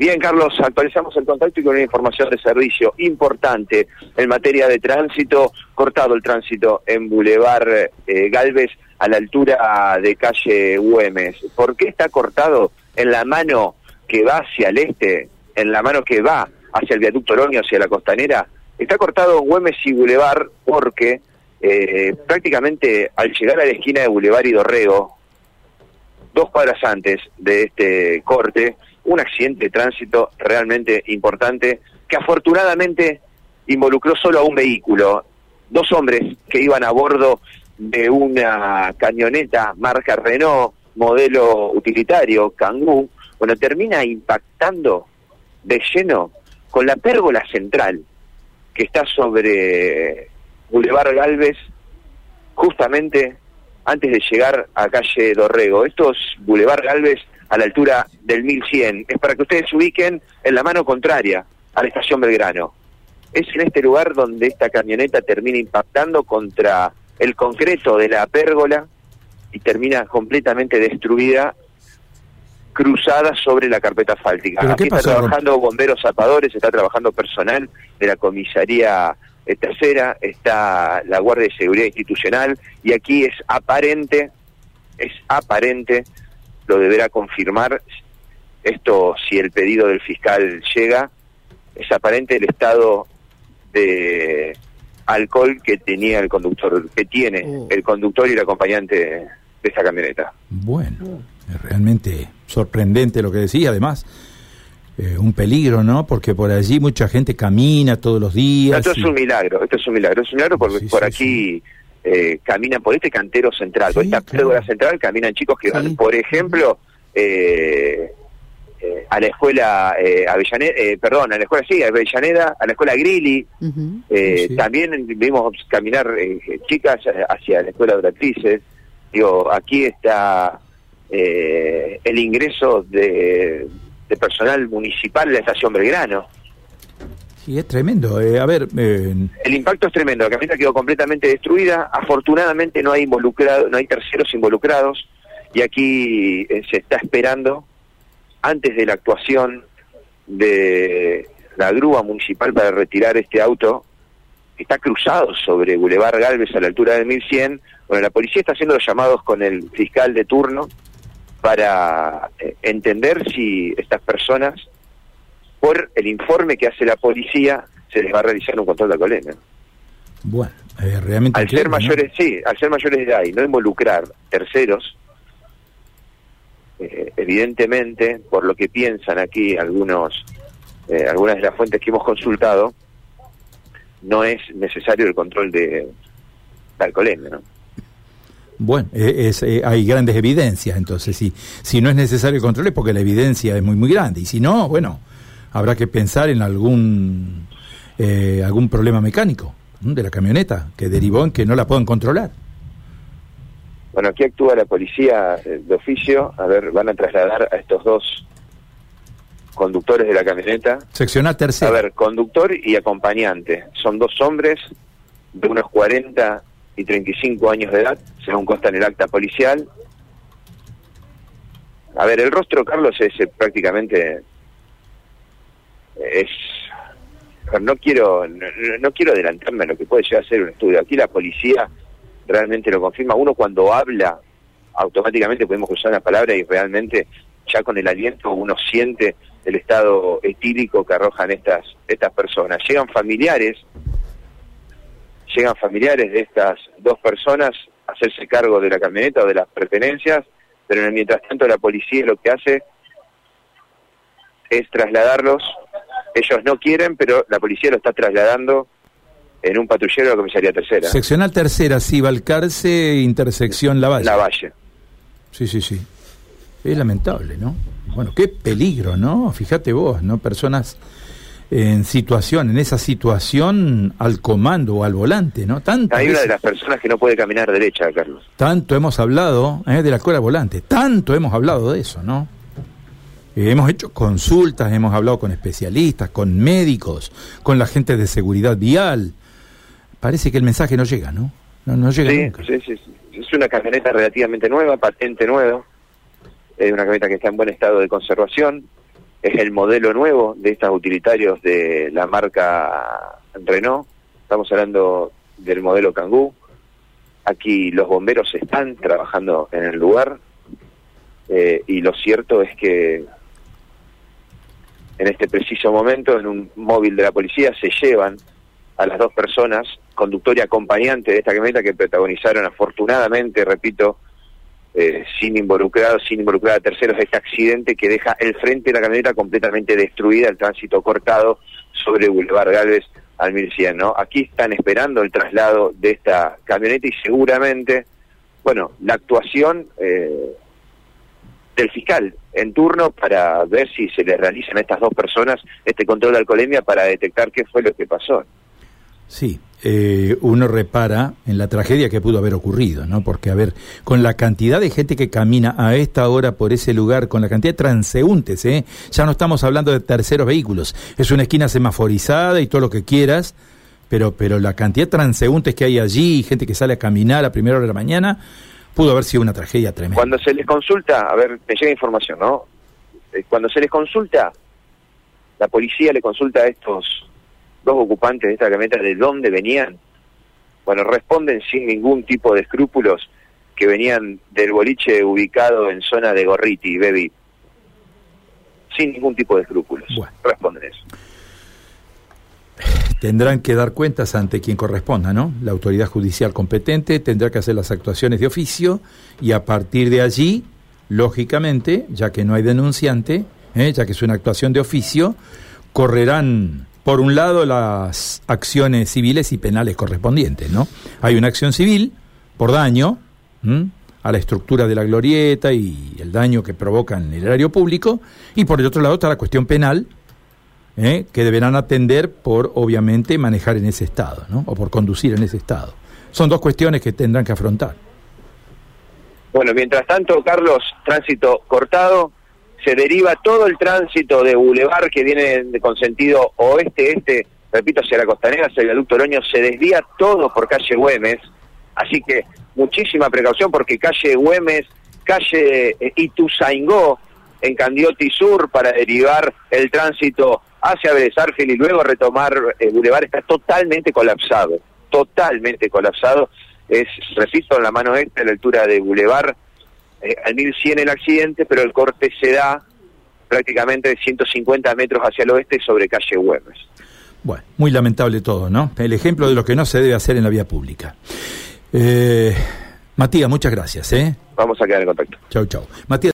Bien, Carlos, actualizamos el contacto y con una información de servicio importante en materia de tránsito. Cortado el tránsito en Boulevard eh, Galvez a la altura de calle Güemes. ¿Por qué está cortado en la mano que va hacia el este, en la mano que va hacia el viaducto Oroño, hacia la costanera? Está cortado Güemes y Boulevard porque eh, prácticamente al llegar a la esquina de Boulevard y Dorrego, dos cuadras antes de este corte, un accidente de tránsito realmente importante que afortunadamente involucró solo a un vehículo, dos hombres que iban a bordo de una camioneta marca Renault, modelo utilitario, Kangoo, bueno, termina impactando de lleno con la pérgola central que está sobre Boulevard Galvez, justamente antes de llegar a calle Dorrego. Esto es Boulevard Galvez a la altura del 1100. Es para que ustedes se ubiquen en la mano contraria a la estación Belgrano. Es en este lugar donde esta camioneta termina impactando contra el concreto de la pérgola y termina completamente destruida, cruzada sobre la carpeta asfáltica. Aquí está trabajando bomberos zapadores, está trabajando personal de la comisaría eh, tercera, está la Guardia de Seguridad Institucional y aquí es aparente, es aparente lo deberá confirmar. Esto, si el pedido del fiscal llega, es aparente el estado de alcohol que tenía el conductor, que tiene oh. el conductor y el acompañante de esta camioneta. Bueno, es realmente sorprendente lo que decía, además. Eh, un peligro, ¿no? Porque por allí mucha gente camina todos los días. Esto es un milagro, esto es un milagro, es un milagro porque por aquí eh, caminan por este cantero central, por esta claro. central caminan chicos que van, por ejemplo, eh, eh, a la escuela eh, Avellaneda, eh, perdón, a la escuela sí, Avellaneda, a la escuela Grilli, también vimos caminar chicas hacia la escuela de actrices. Digo, aquí está el ingreso de, personal municipal de la estación Belgrano. Sí, es tremendo. a ver, el impacto es tremendo. La camioneta quedó completamente destruida. Afortunadamente no hay involucrado, no hay terceros involucrados y aquí eh, se está esperando, antes de la actuación de la grúa municipal para retirar este auto, está cruzado sobre Boulevard Galvez a la altura de 1100. Bueno, la policía está haciendo los llamados con el fiscal de turno para eh, entender si estas personas, por el informe que hace la policía, se les va a realizar un control de alcoholemia. Bueno, eh, realmente... Al ser mayores, sí, al ser mayores de edad y no involucrar terceros, eh, evidentemente, por lo que piensan aquí algunos, eh, algunas de las fuentes que hemos consultado, no es necesario el control de, de alcoholemia, ¿no? Bueno, es, hay grandes evidencias, entonces si, si no es necesario el control es porque la evidencia es muy muy grande y si no, bueno, habrá que pensar en algún algún problema mecánico de la camioneta que derivó en que no la puedan controlar. Bueno, aquí actúa la policía eh, de oficio. A ver, van a trasladar a estos dos conductores de la camioneta. Seccional tercera. A ver, conductor y acompañante. Son dos hombres de unos 40 y 35 años de edad, según consta en el acta policial. A ver, el rostro, Carlos, es eh, prácticamente... es... No quiero, no, quiero adelantarme a lo que puede llegar a ser un estudio. Aquí la policía realmente lo confirma. Uno cuando habla, automáticamente podemos usar una palabra y realmente ya con el aliento uno siente el estado etílico que arrojan estas, estas personas. Llegan familiares, llegan familiares de estas dos personas a hacerse cargo de la camioneta o de las pertenencias, pero mientras tanto la policía lo que hace es trasladarlos. Ellos no quieren, pero la policía lo está trasladando en un patrullero de la comisaría tercera. Seccional tercera, sí, Valcarce, intersección Lavalle. Lavalle. Sí, sí, sí. Es lamentable, ¿no? Bueno, qué peligro, ¿no? Fíjate vos, ¿no? Personas en situación, en esa situación al comando o al volante, ¿no? Tanto Hay una de las personas que no puede caminar derecha, Carlos. Tanto hemos hablado ¿eh? de la escuela volante, tanto hemos hablado de eso, ¿no? Eh, hemos hecho consultas, hemos hablado con especialistas, con médicos, con la gente de seguridad vial, parece que el mensaje no llega, ¿no? No, no llega sí, Sí, sí, Es una camioneta relativamente nueva, patente nueva. Es una camioneta que está en buen estado de conservación. es el modelo nuevo de estos utilitarios de la marca Renault. Estamos hablando del modelo Kangoo. Aquí los bomberos están trabajando en el lugar eh, y lo cierto es que en este preciso momento en un móvil de la policía se llevan a las dos personas, conductor y acompañante de esta camioneta que protagonizaron afortunadamente, repito, eh, sin involucrados, sin involucrar a terceros, este accidente que deja el frente de la camioneta completamente destruida, el tránsito cortado sobre Boulevard Galvez al 1100, ¿no? Aquí están esperando el traslado de esta camioneta y seguramente, bueno, la actuación eh, del fiscal en turno para ver si se le realizan a estas dos personas este control de alcoholemia para detectar qué fue lo que pasó. Sí, eh, uno repara en la tragedia que pudo haber ocurrido, ¿no? Porque, a ver, con la cantidad de gente que camina a esta hora por ese lugar, con la cantidad de transeúntes, ¿eh? Ya no estamos hablando de terceros vehículos. Es una esquina semaforizada y todo lo que quieras, pero, pero la cantidad de transeúntes que hay allí, gente que sale a caminar a primera hora de la mañana, pudo haber sido una tragedia tremenda. Cuando se les consulta, a ver, me llega información, ¿no? Eh, cuando se les consulta, la policía le consulta a estos dos ocupantes de esta camioneta de dónde venían, bueno, responden sin ningún tipo de escrúpulos que venían del boliche ubicado en zona de Gorriti, Bebi. Sin ningún tipo de escrúpulos. Responden eso. Tendrán que dar cuentas ante quien corresponda, ¿no? La autoridad judicial competente tendrá que hacer las actuaciones de oficio y a partir de allí, lógicamente, ya que no hay denunciante, ¿eh? ya que es una actuación de oficio, correrán por un lado, las acciones civiles y penales correspondientes, ¿no? Hay una acción civil por daño a la estructura de la glorieta y el daño que provoca en el erario público, y por el otro lado está la cuestión penal, ¿eh? que deberán atender por, obviamente, manejar en ese estado, ¿no? O por conducir en ese estado. Son dos cuestiones que tendrán que afrontar. Bueno, mientras tanto, Carlos, tránsito cortado, se deriva todo el tránsito de Boulevard que viene con sentido oeste-este, repito, hacia la costanera, hacia el viaducto Oroño, se desvía todo por calle Güemes, así que muchísima precaución porque calle Güemes, calle eh, Ituzaingó, en Candioti Sur, para derivar el tránsito hacia Vélez y luego retomar el eh, Boulevard, está totalmente colapsado, totalmente colapsado. Es, repito, en la mano este, a la altura de Boulevard, eh, al 1100 el accidente, pero el corte se da prácticamente de 150 metros hacia el oeste sobre calle Güemes. Bueno, muy lamentable todo, ¿no? El ejemplo de lo que no se debe hacer en la vía pública. Eh, Matías, muchas gracias, ¿eh? Vamos a quedar en contacto. Chau, chau. Matías